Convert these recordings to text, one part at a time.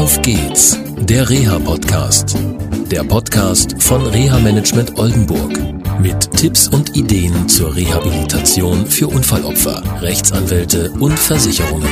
Auf geht's, der Reha-Podcast. Der Podcast von Reha Management Oldenburg. Mit Tipps und Ideen zur Rehabilitation für Unfallopfer, Rechtsanwälte und Versicherungen.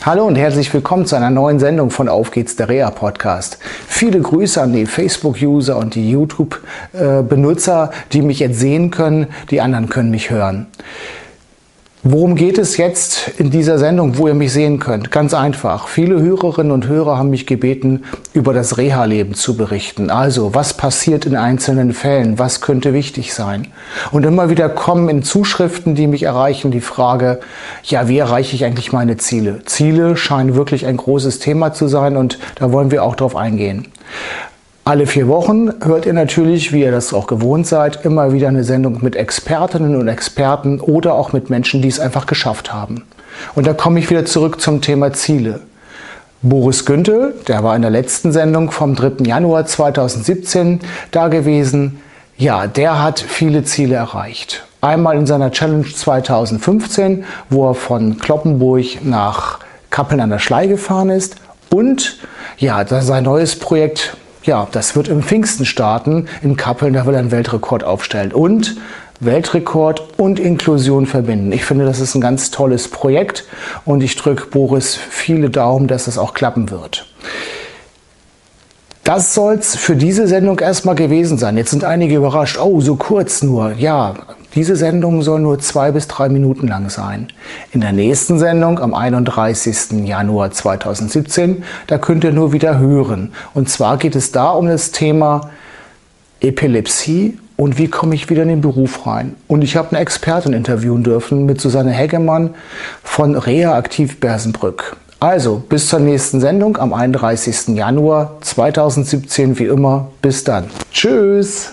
Hallo und herzlich willkommen zu einer neuen Sendung von Auf geht's, der Reha Podcast. Viele Grüße an die Facebook-User und die YouTube-Benutzer, die mich jetzt sehen können, die anderen können mich hören. Worum geht es jetzt in dieser Sendung, wo ihr mich sehen könnt? Ganz einfach. Viele Hörerinnen und Hörer haben mich gebeten, über das Reha-Leben zu berichten. Also, was passiert in einzelnen Fällen? Was könnte wichtig sein? Und immer wieder kommen in Zuschriften, die mich erreichen, die Frage, ja, wie erreiche ich eigentlich meine Ziele? Ziele scheinen wirklich ein großes Thema zu sein und da wollen wir auch drauf eingehen. Alle vier Wochen hört ihr natürlich, wie ihr das auch gewohnt seid, immer wieder eine Sendung mit Expertinnen und Experten oder auch mit Menschen, die es einfach geschafft haben. Und da komme ich wieder zurück zum Thema Ziele. Boris Güntel, der war in der letzten Sendung vom 3. Januar 2017 da gewesen. Ja, der hat viele Ziele erreicht. Einmal in seiner Challenge 2015, wo er von Kloppenburg nach Kappeln an der Schlei gefahren ist. Und ja, sein neues Projekt ja, das wird im Pfingsten starten. In Kappeln, da will er einen Weltrekord aufstellen. Und Weltrekord und Inklusion verbinden. Ich finde, das ist ein ganz tolles Projekt und ich drücke Boris viele Daumen, dass es auch klappen wird. Das soll's für diese Sendung erstmal gewesen sein. Jetzt sind einige überrascht. Oh, so kurz nur. Ja, diese Sendung soll nur zwei bis drei Minuten lang sein. In der nächsten Sendung am 31. Januar 2017, da könnt ihr nur wieder hören. Und zwar geht es da um das Thema Epilepsie und wie komme ich wieder in den Beruf rein. Und ich habe eine Expertin interviewen dürfen mit Susanne Heggemann von Rea Aktiv Bersenbrück. Also, bis zur nächsten Sendung am 31. Januar 2017 wie immer. Bis dann. Tschüss.